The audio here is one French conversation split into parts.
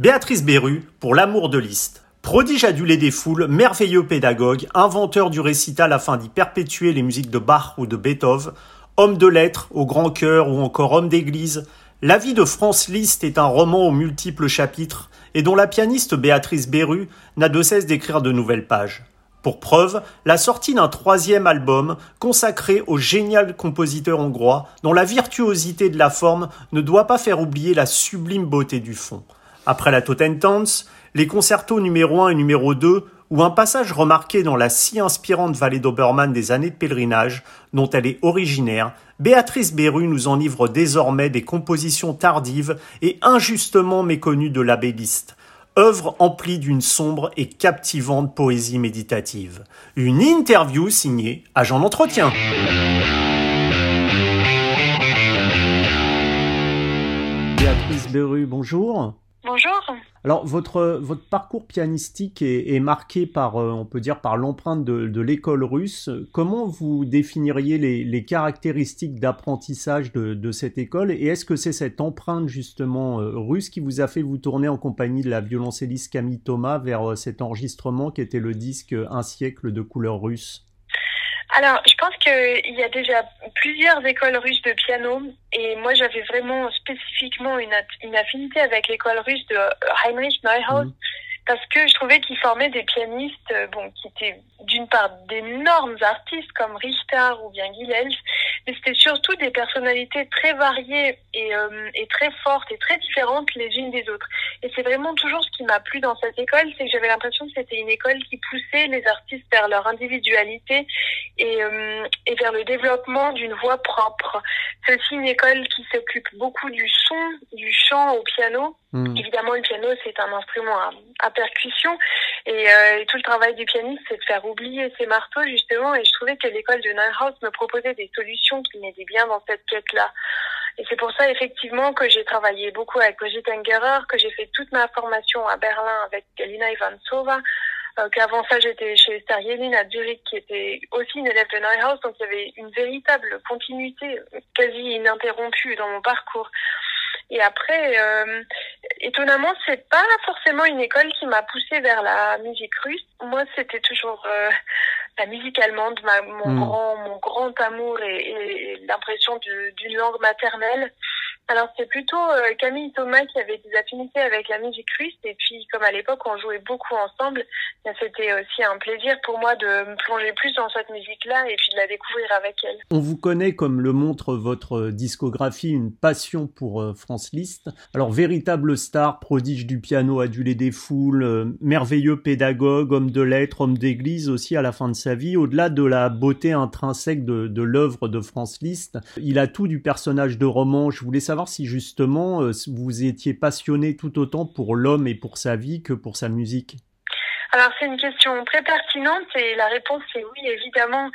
Béatrice Berru, pour l'amour de Liszt. Prodige adulé des foules, merveilleux pédagogue, inventeur du récital afin d'y perpétuer les musiques de Bach ou de Beethoven, homme de lettres, au grand cœur ou encore homme d'église, la vie de Franz Liszt est un roman aux multiples chapitres et dont la pianiste Béatrice Berru n'a de cesse d'écrire de nouvelles pages. Pour preuve, la sortie d'un troisième album consacré au génial compositeur hongrois dont la virtuosité de la forme ne doit pas faire oublier la sublime beauté du fond. Après la Totentanz, les concertos numéro 1 et numéro 2 ou un passage remarqué dans la si inspirante vallée d'Obermann des années de pèlerinage, dont elle est originaire, Béatrice Berru nous en livre désormais des compositions tardives et injustement méconnues de l'abbéliste œuvre emplie d'une sombre et captivante poésie méditative. Une interview signée Agent d'entretien. Béatrice Beru, bonjour. Bonjour. Alors votre votre parcours pianistique est, marqué par euh, on peut dire par l'empreinte de, l'école russe. Comment vous définiriez les, caractéristiques d'apprentissage de, cette école et est-ce que c'est cette empreinte justement euh, russe qui vous a fait vous tourner en compagnie de la violoncelliste Camille Thomas vers euh, cet enregistrement qui était le disque Un siècle de couleur russe? Alors, je pense qu'il y a déjà plusieurs écoles russes de piano et moi j'avais vraiment spécifiquement une, affinité avec l'école russe de Heinrich Neuhaus. Mhm parce que je trouvais qu'ils formaient des pianistes euh, bon, qui étaient d'une part d'énormes artistes comme Richter ou bien Gilels, mais c'était surtout des personnalités très variées et, euh, et très fortes et très différentes les unes des autres. Et c'est vraiment toujours ce qui m'a plu dans cette école, c'est que j'avais l'impression que c'était une école qui poussait les artistes vers leur individualité et, euh, et vers le développement d'une voix propre. C'est aussi une école qui s'occupe beaucoup du son, du chant au piano. Hmm. Évidemment, le piano, c'est un instrument à, à percussion. Euh, et, tout le travail du pianiste, c'est de faire oublier ses marteaux, justement. Et je trouvais que l'école de Neuhaus me proposait des solutions qui m'aidaient bien dans cette quête-là. Et c'est pour ça, effectivement, que j'ai travaillé beaucoup avec Brigitte Engerer, que j'ai fait toute ma formation à Berlin avec Galina Ivansova, euh, qu'avant ça, j'étais chez Esther à Zurich, qui était aussi une élève de Neuhaus. Donc, il y avait une véritable continuité quasi ininterrompue dans mon parcours. Et après, euh, étonnamment, c'est pas forcément une école qui m'a poussée vers la musique russe. Moi, c'était toujours euh, la musique allemande, ma, mon hmm. grand, mon grand amour et, et l'impression d'une langue maternelle. Alors c'est plutôt euh, Camille Thomas qui avait des affinités avec la musique russe et puis comme à l'époque on jouait beaucoup ensemble, c'était aussi un plaisir pour moi de me plonger plus dans cette musique-là et puis de la découvrir avec elle. On vous connaît comme le montre votre discographie, une passion pour euh, France Liszt. Alors véritable star, prodige du piano, adulé des foules, euh, merveilleux pédagogue, homme de lettres, homme d'église aussi à la fin de sa vie. Au-delà de la beauté intrinsèque de, l'œuvre de France Liszt, il a tout du personnage de roman. Je voulais savoir si justement euh, vous étiez passionné tout autant pour l'homme et pour sa vie que pour sa musique? Alors c'est une question très pertinente et la réponse est oui évidemment.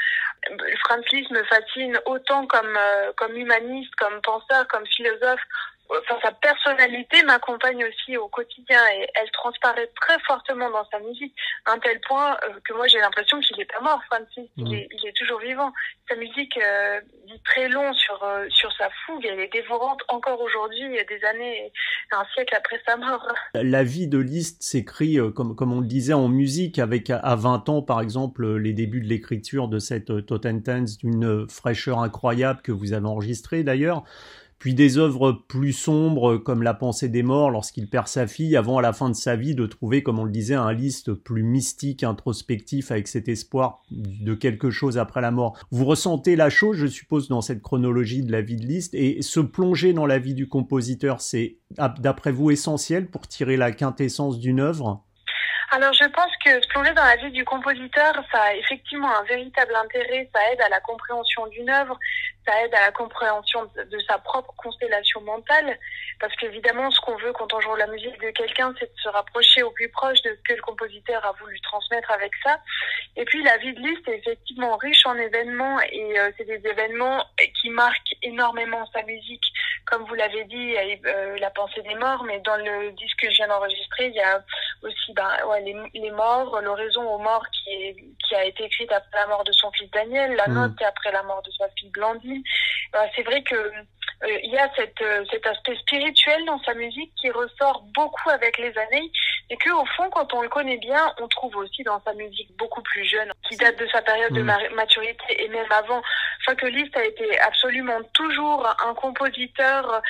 Franz Liszt me fascine autant euh, comme humaniste, comme penseur, comme philosophe enfin, sa personnalité m'accompagne aussi au quotidien et elle transparaît très fortement dans sa musique, à un tel point euh, que moi j'ai l'impression qu'il n'est pas mort, Francis, il, est, il, est, toujours vivant. Sa musique euh, dit très long sur, euh, sur sa fougue, elle est dévorante encore aujourd'hui, des années, un siècle après sa mort. La vie de Liszt s'écrit, comme, comme on le disait, en musique, avec à 20 ans par exemple les débuts de l'écriture de cette Totentanz d'une fraîcheur incroyable que vous avez enregistrée d'ailleurs puis des œuvres plus sombres comme La pensée des morts lorsqu'il perd sa fille, avant à la fin de sa vie de trouver, comme on le disait, un liste plus mystique, introspectif, avec cet espoir de quelque chose après la mort. Vous ressentez la chose, je suppose, dans cette chronologie de la vie de Liszt, et se plonger dans la vie du compositeur, c'est, d'après vous, essentiel pour tirer la quintessence d'une œuvre? Alors je pense que se plonger dans la vie du compositeur, ça a effectivement un véritable intérêt, ça aide à la compréhension d'une œuvre, ça aide à la compréhension de sa propre constellation mentale, parce qu'évidemment, ce qu'on veut quand on joue la musique de quelqu'un, c'est de se rapprocher au plus proche de ce que le compositeur a voulu transmettre avec ça. Et puis, la vie de Liszt est effectivement riche en événements, et euh, c'est des événements qui marquent énormément sa musique. Comme vous l'avez dit, il y a euh, La pensée des morts, mais dans le disque que je viens d'enregistrer, il y a aussi ben, ouais, les, les morts, l'oraison aux morts qui, est, qui a été écrite après la mort de son fils Daniel, la mmh. note après la mort de sa fille Blandine. Euh, c'est vrai que il y a cette, euh, cet aspect spirituel dans sa musique qui ressort beaucoup avec les années et que au fond, quand on le connaît bien, on trouve aussi dans sa musique beaucoup plus jeune, qui date de sa période de mm. maturité et même avant. Enfin, que Liszt a été absolument toujours un compositeur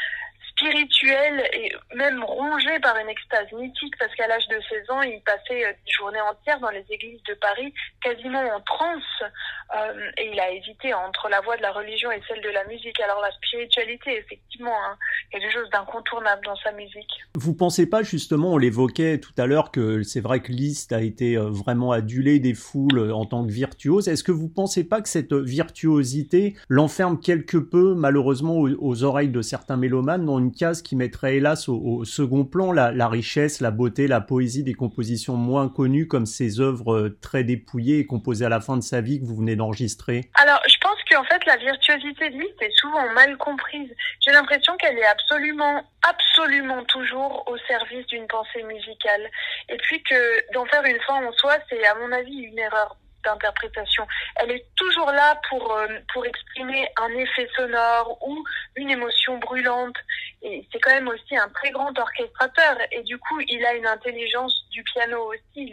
spirituel et même rongé par une extase mythique parce qu'à l'âge de 16 ans, il passait euh, des journées entières dans les églises de Paris, quasiment en transe, euh, et il a hésité entre la voie de la religion et celle de la musique. Alors la spiritualité est effectivement hein, quelque chose d'incontournable dans sa musique. Vous pensez pas justement, on l'évoquait tout à l'heure, que c'est vrai que Liszt a été euh, vraiment adulé des foules en tant que virtuose. Est-ce que vous pensez pas que cette virtuosité l'enferme quelque peu, malheureusement, aux, oreilles de certains mélomanes dans une case qui mettrait hélas au, second plan la, richesse, la beauté, la poésie des compositions moins connues comme ces œuvres euh, très dépouillées et composées à la fin de sa vie que vous venez d'enregistrer Alors, je pense qu'en fait, la virtuosité de Liszt est souvent mal comprise. J'ai l'impression qu'elle est absolument, absolument toujours au service d'une pensée musicale. Et puis que d'en faire une fin en soi, c'est à mon avis une erreur d'interprétation. Elle est toujours là pour, euh, pour exprimer un effet sonore ou une émotion brûlante. Et c'est quand même aussi un très grand orchestrateur. Et du coup, il a une intelligence du piano aussi. Il,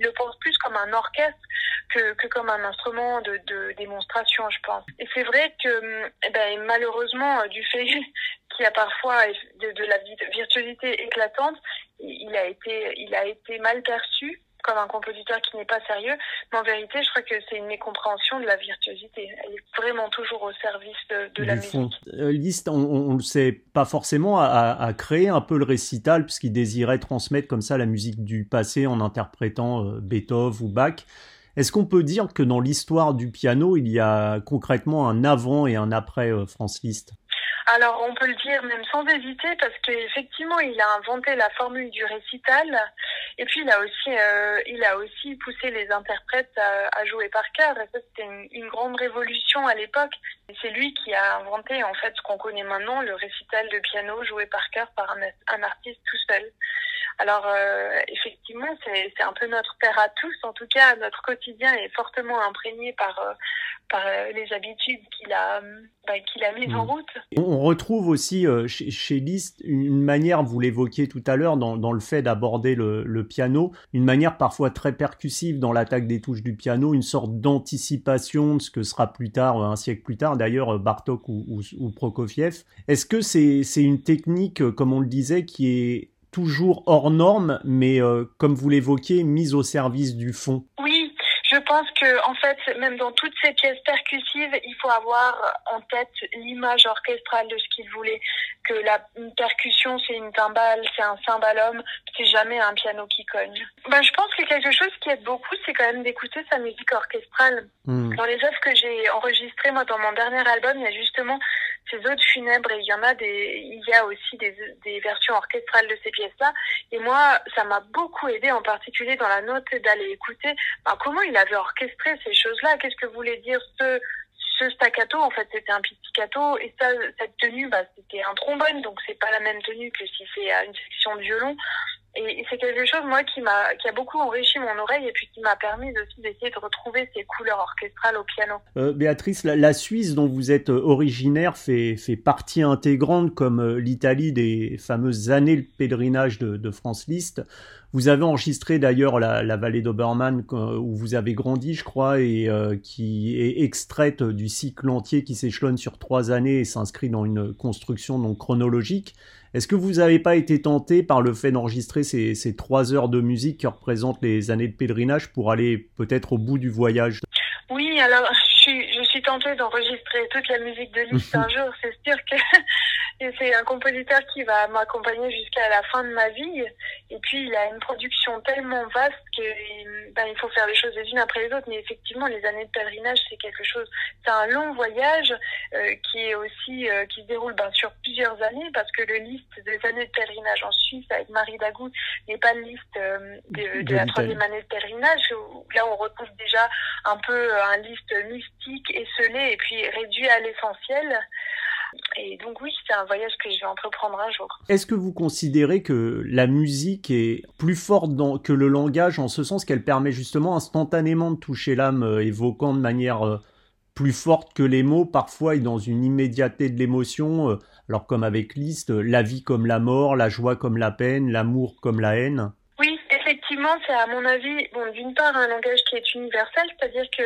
le pense plus comme un orchestre que, que comme un instrument de, de démonstration, je pense. Et c'est vrai que eh ben, malheureusement, du fait qu'il y a parfois de, de la virtuosité éclatante, il a été, il a été mal perçu comme un compositeur qui n'est pas sérieux. Mais en vérité, je crois que c'est une mécompréhension de la virtuosité. Elle est vraiment toujours au service de, la musique. Euh, Liszt, on ne le sait pas forcément, a, créé un peu le récital puisqu'il désirait transmettre comme ça la musique du passé en interprétant euh, Beethoven ou Bach. Est-ce qu'on peut dire que dans l'histoire du piano, il y a concrètement un avant et un après euh, Franz Liszt? Alors, on peut le dire même sans hésiter parce qu'effectivement, il a inventé la formule du récital et puis il a aussi, euh, il a aussi poussé les interprètes à, jouer par cœur. Et ça, c'était une, grande révolution à l'époque. C'est lui qui a inventé en fait ce qu'on connaît maintenant, le récital de piano joué par cœur par un, un artiste tout seul. Alors euh, effectivement, c'est un peu notre père à tous. En tout cas, notre quotidien est fortement imprégné par euh, par euh, les habitudes qu'il a bah, qu'il a mises en mmh. route. On retrouve aussi chez, chez, Liszt une manière, vous l'évoquiez tout à l'heure, dans, dans le fait d'aborder le, le, piano, une manière parfois très percussive dans l'attaque des touches du piano, une sorte d'anticipation de ce que sera plus tard, un siècle plus tard, d'ailleurs Bartok ou, ou, ou Prokofiev. Est-ce que c'est c'est une technique, comme on le disait, qui est toujours hors norme, mais euh, comme vous l'évoquiez, mise au service du fond. Pense que en fait, même dans toutes ces pièces percussives, il faut avoir en tête l'image orchestrale de ce qu'il voulait. Que la percussion, c'est une timbale, c'est un cymbalum, c'est jamais un piano qui cogne. Ben, je pense que quelque chose qui aide beaucoup, c'est quand même d'écouter sa musique orchestrale. Hmm. Dans les œuvres que j'ai enregistrées, moi, dans mon dernier album, il y a justement ces autres funèbres et il y en a des, il y a aussi des, des versions orchestrales de ces pièces-là. Et moi, ça m'a beaucoup aidé, en particulier dans la note, d'aller écouter ben, comment il avait orchestré ces choses-là. Qu'est-ce que voulait dire ce, staccato, en fait, c'était un pizzicato, et ça, cette tenue, bah, c'était un trombone, donc c'est pas la même tenue que si c'est une section de violon. Et c'est quelque chose, moi, qui m'a, qui a beaucoup enrichi mon oreille et puis qui m'a permis aussi d'essayer de retrouver ces couleurs orchestrales au piano. Euh, Béatrice, la, Suisse dont vous êtes euh, originaire fait, partie intégrante, comme euh, l'Italie, des fameuses années de pèlerinage de, de France Liszt. Vous avez enregistré d'ailleurs la, vallée d'Obermann où vous avez grandi, je crois, et qui est extraite du cycle entier qui s'échelonne sur trois années et s'inscrit dans une construction donc chronologique. Est-ce que vous n'avez pas été tenté par le fait d'enregistrer ces, ces trois heures de musique qui représentent les années de pèlerinage pour aller peut-être au bout du voyage? Oui, alors suis, je suis tentée d'enregistrer toute la musique de Liszt un jour. C'est sûr que c'est un compositeur qui va m'accompagner jusqu'à la fin de ma vie. Et puis, il a une production tellement vaste que ben, il faut faire les choses les unes après les autres. Mais effectivement, les années de pèlerinage, c'est quelque chose. C'est un long voyage euh, qui est aussi euh, qui se déroule ben, sur plusieurs années parce que le liste des années de pèlerinage en Suisse avec Marie Dagou n'est pas le liste euh, de, de, la troisième année de pèlerinage. là, on retrouve déjà un peu un liste mystique, esselé et puis réduit à l'essentiel. Et donc oui, c'est un voyage que je vais entreprendre un jour. Est-ce que vous considérez que la musique est plus forte que le langage en ce sens qu'elle permet justement instantanément de toucher l'âme, euh, évoquant de manière euh, plus forte que les mots parfois et dans une immédiateté de l'émotion. Euh, alors comme avec Liszt, la vie comme la mort, la joie comme la peine, l'amour comme la haine? Oui, effectivement, c'est à mon avis, bon, d'une part un langage qui est universel, c'est-à-dire que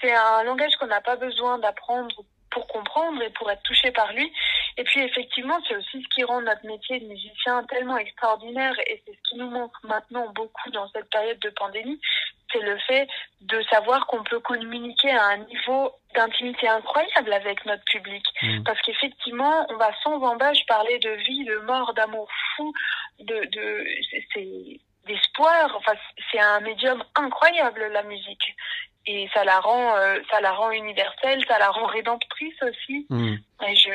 c'est un langage qu'on n'a pas besoin d'apprendre pour comprendre et pour être touché par lui. Et puis effectivement, c'est aussi ce qui rend notre métier de musicien tellement extraordinaire et c'est ce qui nous manque maintenant beaucoup dans cette période de pandémie, c'est le fait de savoir qu'on peut communiquer à un niveau d'intimité incroyable avec notre public. Mmh. Parce qu'effectivement, on va sans embâche parler de vie, de mort, d'amour fou, de, d'espoir. Enfin, c'est un médium incroyable la musique et ça la rend euh, ça la rend universelle ça la rend rédemptrice aussi mm. et je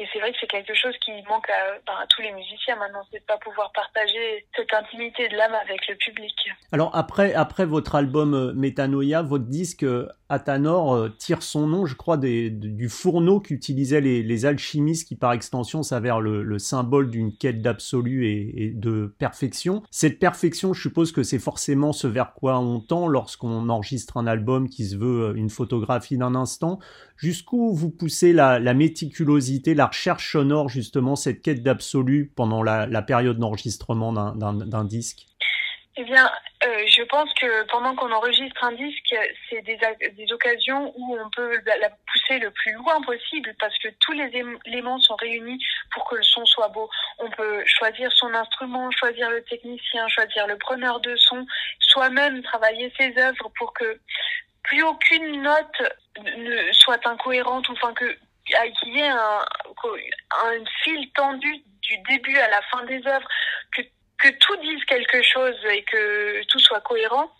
et c'est vrai que c'est quelque chose qui manque à, ben, à tous les musiciens maintenant c'est de pas pouvoir partager cette intimité de l'âme avec le public. Alors après votre album euh, Metanoia votre disque euh, Athanor tire son nom je crois du fourneau qu'utilisaient les, alchimistes qui par extension s'avère le, le, symbole d'une quête d'absolu et, de perfection. Cette perfection je suppose que c'est forcément ce vers quoi on tend lorsqu'on enregistre un album qui se veut euh, une photographie d'un instant, jusqu'où vous poussez la, méticulosité, la recherche sonore, justement, cette quête d'absolu pendant la, période d'enregistrement d'un disque? Eh bien, euh, je pense que pendant qu'on enregistre un disque, c'est des, occasions où on peut la pousser le plus loin possible parce que tous les éléments sont réunis pour que le son soit beau. On peut choisir son instrument, choisir le technicien, choisir le preneur de son, soi-même travailler ses œuvres pour que plus aucune note ne soit incohérente ou enfin que qu'il y ait un, fil tendu du début à la fin des œuvres, que que tout dise quelque chose et que tout soit cohérent.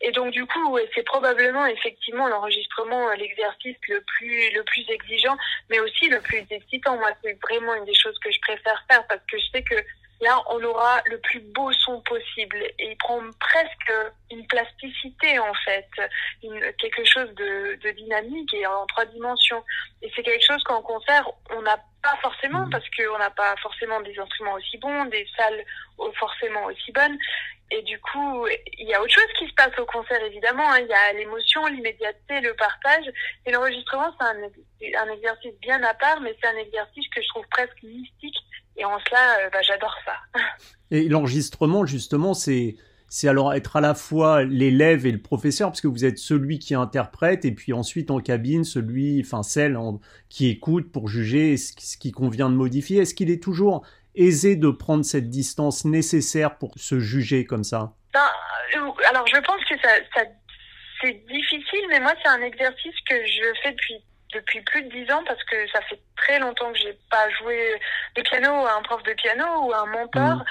Et donc du coup, c'est probablement effectivement l'enregistrement l'exercice le plus le plus exigeant, mais aussi le plus excitant. Moi, c'est vraiment une des choses que je préfère faire parce que je sais que là, on aura le plus beau son possible et il prend presque une plasticité en fait, une, quelque chose de, de dynamique et en trois dimensions. Et c'est quelque chose qu'en concert, on n'a pas forcément mmh. parce qu'on n'a pas forcément des instruments aussi bons, des salles forcément aussi bonnes. Et du coup, il y a autre chose qui se passe au concert, évidemment. Hein. Il y a l'émotion, l'immédiateté, le partage. Et l'enregistrement, c'est un, un, exercice bien à part, mais c'est un exercice que je trouve presque mystique. Et en cela, euh, bah, j'adore ça. Et l'enregistrement, justement, c'est c'est alors être à la fois l'élève et le professeur, parce que vous êtes celui qui interprète, et puis ensuite en cabine, celui, enfin celle qui écoute pour juger ce, qui convient de modifier. Est-ce qu'il est toujours aisé de prendre cette distance nécessaire pour se juger comme ça? Ben, euh, Alors je pense que ça, ça c'est difficile, mais moi c'est un exercice que je fais depuis depuis plus de dix ans parce que ça fait très longtemps que j'ai pas joué de piano à un prof de piano ou à un monteur. Mmh.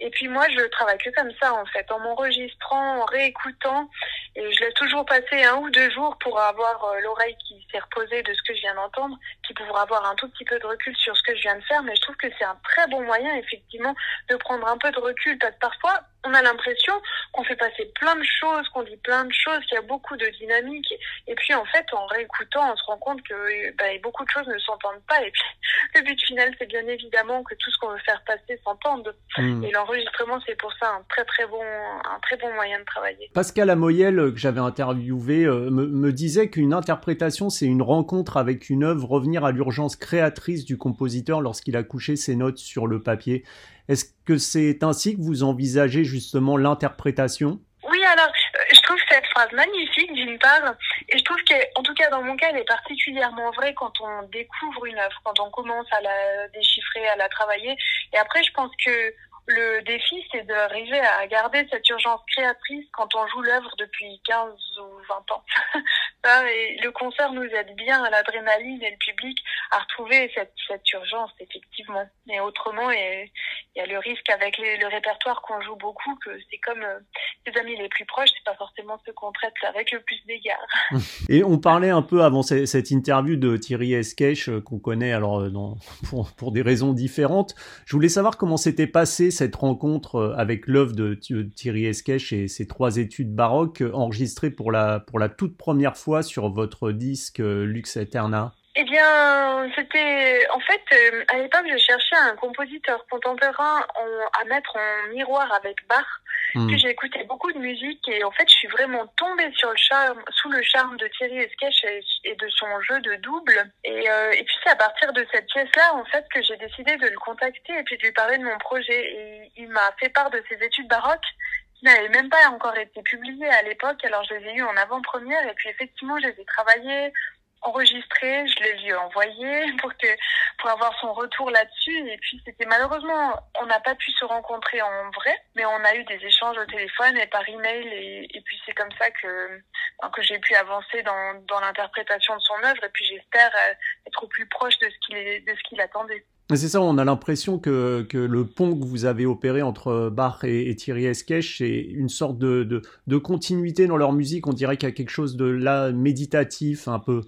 Et puis moi, je travaille que comme ça en fait, en m'enregistrant, en réécoutant. Et je laisse toujours passer un ou deux jours pour avoir euh, l'oreille qui s'est reposée de ce que je viens d'entendre, qui pourra avoir un tout petit peu de recul sur ce que je viens de faire. Mais je trouve que c'est un très bon moyen effectivement de prendre un peu de recul parce que parfois on a l'impression qu'on fait passer plein de choses, qu'on dit plein de choses, qu'il y a beaucoup de dynamique. Et puis en fait, en réécoutant, on se rend compte que bah, beaucoup de choses ne s'entendent pas. Et puis le but final, c'est bien évidemment que tout ce qu'on veut faire passer s'entende. Hmm. Et l'enregistrement, c'est pour ça un très très bon, un très bon moyen de travailler. Pascal Amoyel, que j'avais interviewé, euh, me, me disait qu'une interprétation, c'est une rencontre avec une œuvre, revenir à l'urgence créatrice du compositeur lorsqu'il a couché ses notes sur le papier. Est-ce que c'est ainsi que vous envisagez justement l'interprétation? Oui, alors euh, je trouve cette phrase magnifique d'une part, et je trouve qu'en tout cas dans mon cas, elle est particulièrement vraie quand on découvre une œuvre, quand on commence à la déchiffrer, à la travailler. Et après, je pense que le défi, c'est d'arriver à garder cette urgence créatrice quand on joue l'œuvre depuis 15 ou 20 ans. le concert nous aide bien à l'adrénaline et le public à retrouver cette, cette urgence, effectivement. Mais autrement, il y a le risque avec le répertoire qu'on joue beaucoup que c'est comme euh, les amis les plus proches, c'est pas forcément ceux qu'on traite avec le plus d'égard. Et on parlait un peu avant cette interview de Thierry Esquèche euh, qu'on connaît alors euh, pour, pour des raisons différentes. Je voulais savoir comment s'était passé cette rencontre euh, avec l'œuvre de Thierry Esquèche et ses trois études baroques euh, enregistrées pour la, pour la toute première fois sur votre disque euh, Lux Eterna eh bien, c'était en fait à l'époque je cherchais un compositeur contemporain à mettre en miroir avec Bach. Puis j'ai écouté beaucoup de musique et en fait, je suis vraiment tombée sur le charme, sous le charme de Thierry Esquèche et, de son jeu de double. Et, euh, et puis c'est à partir de cette pièce-là, en fait, que j'ai décidé de le contacter et puis de lui parler de mon projet. Et il m'a fait part de ses études baroques qui n'avaient même pas encore été publiées à l'époque. Alors je les ai eues en avant-première et puis effectivement, je les ai travaillées enregistré, je l'ai lui envoyé pour que pour avoir son retour là-dessus. Et puis c'était malheureusement, on n'a pas pu se rencontrer en vrai, mais on a eu des échanges au téléphone et par email. Et, et puis c'est comme ça que que j'ai pu avancer dans, dans l'interprétation de son œuvre. Et puis j'espère euh, être au plus proche de ce qu'il de ce qu'il attendait. C'est ça, on a l'impression que, que le pont que vous avez opéré entre Bach et, Thierry Esquèche, c'est une sorte de, de, de, continuité dans leur musique. On dirait qu'il y a quelque chose de là méditatif un peu.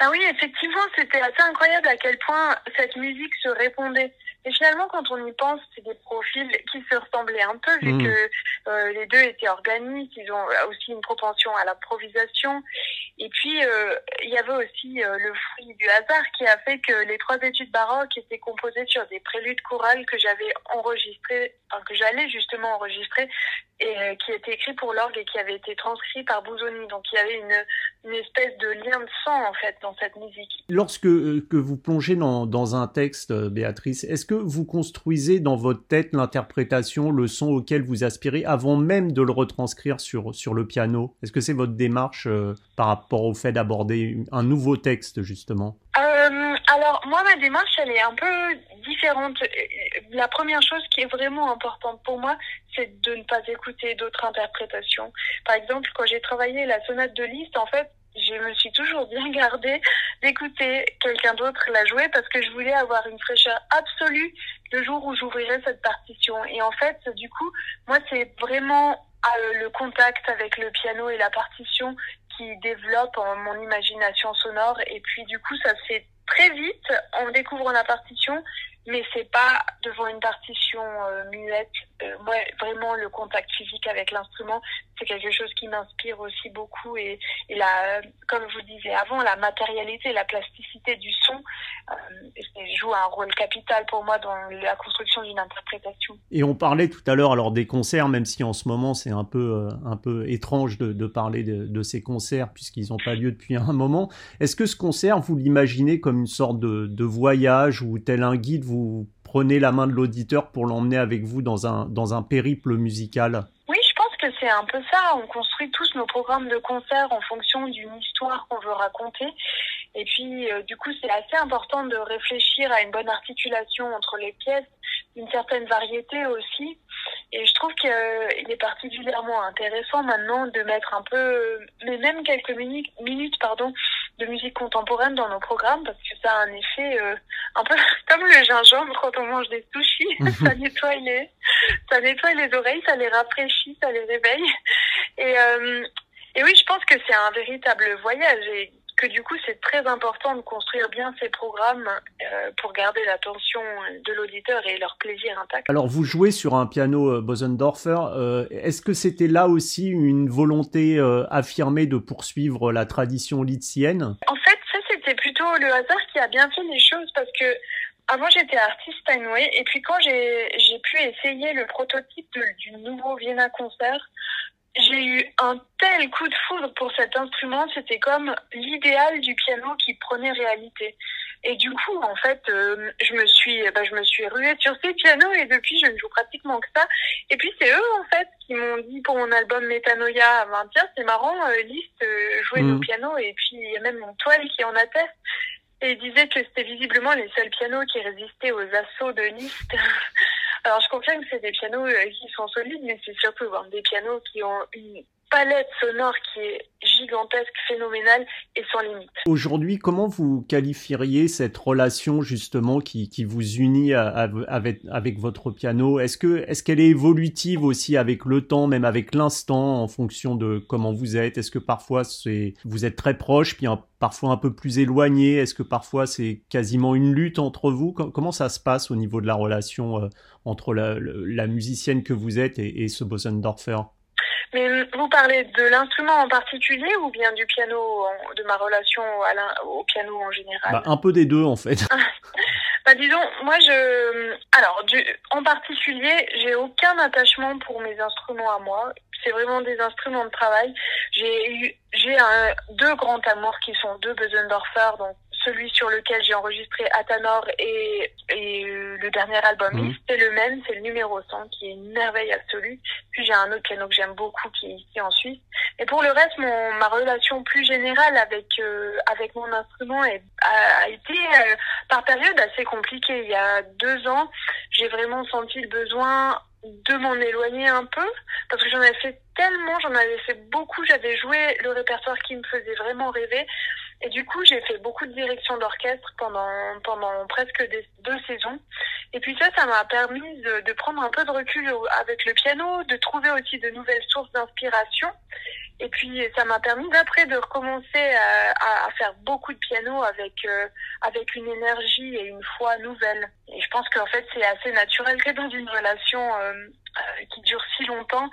Ah oui, effectivement, c'était assez incroyable à quel point cette musique se répondait. Et finalement, quand on y pense, c'est des profils qui se ressemblaient un peu, vu mmh. que euh, les deux étaient organiques, ils ont aussi une propension à l'improvisation. Et puis, euh, il y avait aussi euh, le fruit du hasard qui a fait que les trois études baroques étaient composées sur des préludes chorales que j'avais enregistrées, enfin, que j'allais justement enregistrer, et qui étaient écrits pour l'orgue et qui avaient été transcrits par Bouzoni. Donc, il y avait une, une espèce de lien de sang, en fait, dans cette musique. Lorsque que vous plongez dans, dans un texte, Béatrice, est-ce que vous construisez dans votre tête l'interprétation, le son auquel vous aspirez avant même de le retranscrire sur, sur le piano? Est-ce que c'est votre démarche euh, par rapport au fait d'aborder un nouveau texte, justement? Euh, Alors, moi, ma démarche, elle est un peu différente. La première chose qui est vraiment importante pour moi, c'est de ne pas écouter d'autres interprétations. Par exemple, quand j'ai travaillé la sonate de Liszt, en fait, je me suis toujours bien gardée d'écouter quelqu'un d'autre la jouer parce que je voulais avoir une fraîcheur absolue le jour où j'ouvrirais cette partition. Et en fait, du coup, moi, c'est vraiment euh, le contact avec le piano et la partition qui développe mon imagination sonore. Et puis, du coup, ça se fait très vite en découvrant la partition mais c'est pas devant une partition euh, muette. Euh, moi, vraiment, le contact physique avec l'instrument, c'est quelque chose qui m'inspire aussi beaucoup. Et, la, comme je vous disais avant, la matérialité, la plasticité du son joue un rôle capital pour moi dans la construction d'une interprétation. Et on parlait tout à l'heure alors des concerts, même si en ce moment c'est un peu un peu étrange de, de parler de, de, ces concerts puisqu'ils n'ont pas lieu depuis un moment. Est-ce que ce concert, vous l'imaginez comme une sorte de, de voyage ou tel un guide vous prenez la main de l'auditeur pour l'emmener avec vous dans un, dans un périple musical? Oui, je pense que c'est un peu ça. On construit tous nos programmes de concert en fonction d'une histoire qu'on veut raconter. Et puis, euh, du coup, c'est assez important de réfléchir à une bonne articulation entre les pièces, une certaine variété aussi. Et je trouve qu'il est particulièrement intéressant maintenant de mettre un peu, mais même quelques minutes, minutes pardon, de musique contemporaine dans nos programmes parce que ça a un effet euh, un peu comme le gingembre quand on mange des sushis. ça nettoie les, ça nettoie les oreilles, ça les rafraîchit, ça les réveille. Et, euh, et oui, je pense que c'est un véritable voyage. Et que du coup c'est très important de construire bien ces programmes euh, pour garder l'attention de l'auditeur et leur plaisir intact. Alors vous jouez sur un piano euh, Bosendorfer, euh, est-ce que c'était là aussi une volonté affirmée de poursuivre la tradition litzienne En fait ça c'était plutôt le hasard qui a bien fait les choses parce que avant j'étais artiste Steinway et puis quand j'ai pu essayer le prototype du nouveau Vienna Concert, j'ai eu un tel coup de foudre pour cet instrument, c'était comme l'idéal du piano qui prenait réalité. Et du coup, en fait, euh, je me suis, bah, je me suis ruée sur ces pianos et depuis, je ne joue pratiquement que ça. Et puis, c'est eux, en fait, qui m'ont dit pour mon album Metanoia à 20 tiens, c'est marrant, euh, Liszt euh, jouait mmh. nos pianos et puis il y a même mon toile qui en atteste. Et il disait que c'était visiblement les seuls pianos qui résistaient aux assauts de Liszt. Alors je confirme que c'est des pianos euh, qui sont solides, mais c'est surtout des pianos qui ont une palette sonore qui est gigantesque, phénoménale et sans limite. Aujourd'hui, comment vous qualifieriez cette relation justement qui, qui vous unit avec, avec votre piano? Est-ce que est-ce qu'elle est évolutive aussi avec le temps, même avec l'instant, en fonction de comment vous êtes? Est-ce que parfois c'est vous êtes très proche, puis parfois un peu plus éloigné? Est-ce que parfois c'est quasiment une lutte entre vous? Comment ça se passe au niveau de la relation euh, entre la, musicienne que vous êtes et ce Bosendorfer? Mais vous parlez de l'instrument en particulier ou bien du piano, de ma relation au piano en général bah, Un peu des deux en fait. Bah disons, moi je, alors du, en particulier, j'ai aucun attachement pour mes instruments à moi. C'est vraiment des instruments de travail. J'ai eu, j'ai un, deux grands amours qui sont deux Besendorfer, donc celui sur lequel j'ai enregistré Atanor et, et le dernier album, mmh. c'est le même, c'est le numéro 100, qui est une merveille absolue. Puis j'ai un autre piano que j'aime beaucoup qui est ici en Suisse. Et pour le reste, mon, ma relation plus générale avec euh, avec mon instrument est, a, été euh, par période assez compliquée. Il y a deux ans, j'ai vraiment senti le besoin de m'en éloigner un peu parce que j'en avais fait tellement, j'en avais fait beaucoup, j'avais joué le répertoire qui me faisait vraiment rêver et du coup, j'ai fait beaucoup de direction d'orchestre pendant, pendant presque deux saisons. Et puis ça, ça m'a permis de, prendre un peu de recul avec le piano, de trouver aussi de nouvelles sources d'inspiration. Et puis ça m'a permis d'après de recommencer à, à, faire beaucoup de piano avec euh, avec une énergie et une foi nouvelle. Et je pense qu'en fait c'est assez naturel que dans une relation euh, euh, qui dure si longtemps,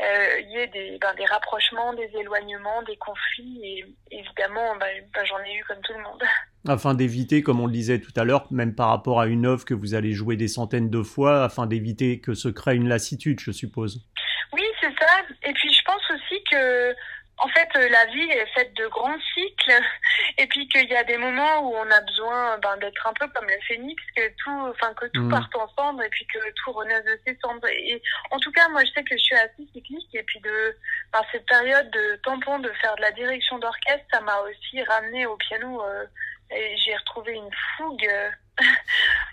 euh, il y ait des, ben, des rapprochements, des éloignements, des conflits. Et évidemment, ben, ben, j'en ai eu comme tout le monde. Afin d'éviter, comme on le disait tout à l'heure, même par rapport à une œuvre que vous allez jouer des centaines de fois, afin d'éviter que se crée une lassitude, je suppose. Oui, c'est ça. Et puis aussi que en fait, euh, la vie est faite de grands cycles, et puis qu'il y a des moments où on a besoin ben, d'être un peu comme le phénix, que tout, enfin que tout mmh. parte ensemble, et puis que tout renaisse de ses cendres. Et en tout cas, moi, je sais que je suis assez cyclique, et puis de par cette période de tampon, de faire de la direction d'orchestre, ça m'a aussi ramené au piano. Euh, et j'ai retrouvé une fougue. Euh,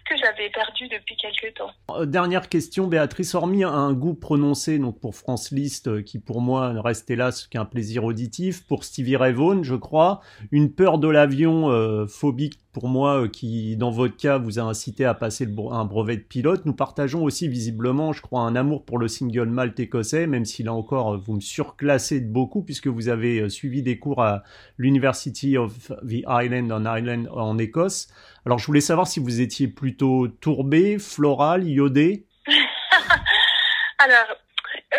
que j'avais perdu depuis quelques temps. Euh, dernière question, Béatrice, hormis un goût prononcé donc pour France Liszt, euh, qui pour moi reste hélas qu'un plaisir auditif, pour Stevie Ray Vaughan, je crois, une peur de l'avion euh, phobique pour moi, qui dans votre cas vous a incité à passer un brevet de pilote, nous partageons aussi visiblement, je crois, un amour pour le single malt écossais, même si là encore vous me surclassez de beaucoup, puisque vous avez suivi des cours à l'University of the Island en Ireland en Écosse. Alors je voulais savoir si vous étiez plutôt tourbé, floral, iodé. Alors,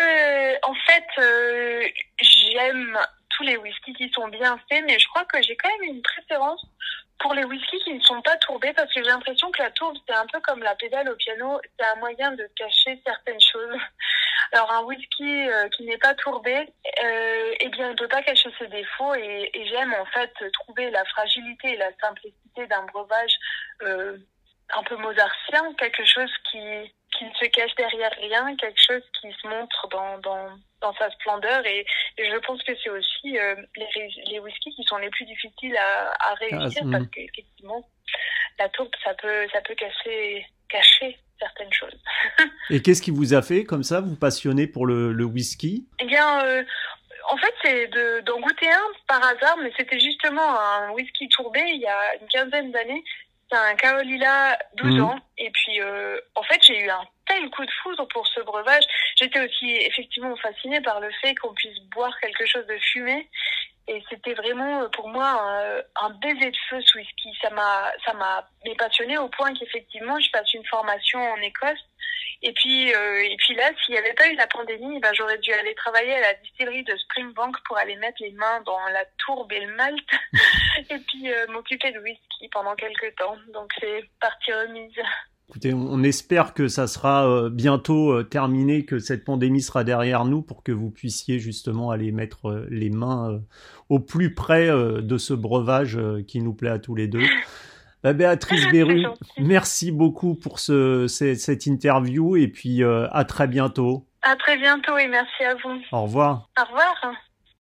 euh, en fait, euh, j'aime tous les whiskies qui sont bien faits, mais je crois que j'ai quand même une préférence pour les whiskies qui ne sont pas tourbés parce que j'ai l'impression que la tourbe, c'est un peu comme la pédale au piano, c'est un moyen de cacher certaines choses. Alors un whisky euh, qui n'est pas tourbé, euh, eh bien, il ne peut pas cacher ses défauts et, et j'aime en fait trouver la fragilité et la simplicité d'un breuvage euh, un peu mozartien, quelque chose qui, qui ne se cache derrière rien, quelque chose qui se montre dans, dans, dans sa splendeur. Et, et je pense que c'est aussi euh, les, les whiskies qui sont les plus difficiles à, à réussir ah, parce mm. qu'effectivement, la tourbe, ça peut, ça peut cacher, cacher certaines choses. et qu'est-ce qui vous a fait comme ça, vous passionner pour le, le whisky? Eh bien, euh, en fait, c'est d'en goûter un par hasard, mais c'était justement un whisky tourbé il y a une quinzaine d'années c'est un Carolina 12 mmh. ans. Et puis, euh, en fait, j'ai eu un tel coup de foudre pour ce breuvage. J'étais aussi effectivement fascinée par le fait qu'on puisse boire quelque chose de fumé. Et c'était vraiment euh, pour moi un, un, baiser de feu ce whisky. Ça m'a, ça m'a passionné au point qu'effectivement, je passe une formation en Écosse et puis, euh, et puis là, s'il n'y avait pas eu la pandémie, ben, j'aurais dû aller travailler à la distillerie de Springbank pour aller mettre les mains dans la tourbe et le malt, et puis euh, m'occuper de whisky pendant quelques temps. Donc c'est partie remise. Écoutez, on espère que ça sera euh, bientôt terminé, que cette pandémie sera derrière nous pour que vous puissiez justement aller mettre les mains au plus près de ce breuvage qui nous plaît à tous les deux. Bah, Béatrice Beru, merci beaucoup pour ce, cette interview et puis à très bientôt. À très bientôt et merci à vous. Au revoir. Au revoir.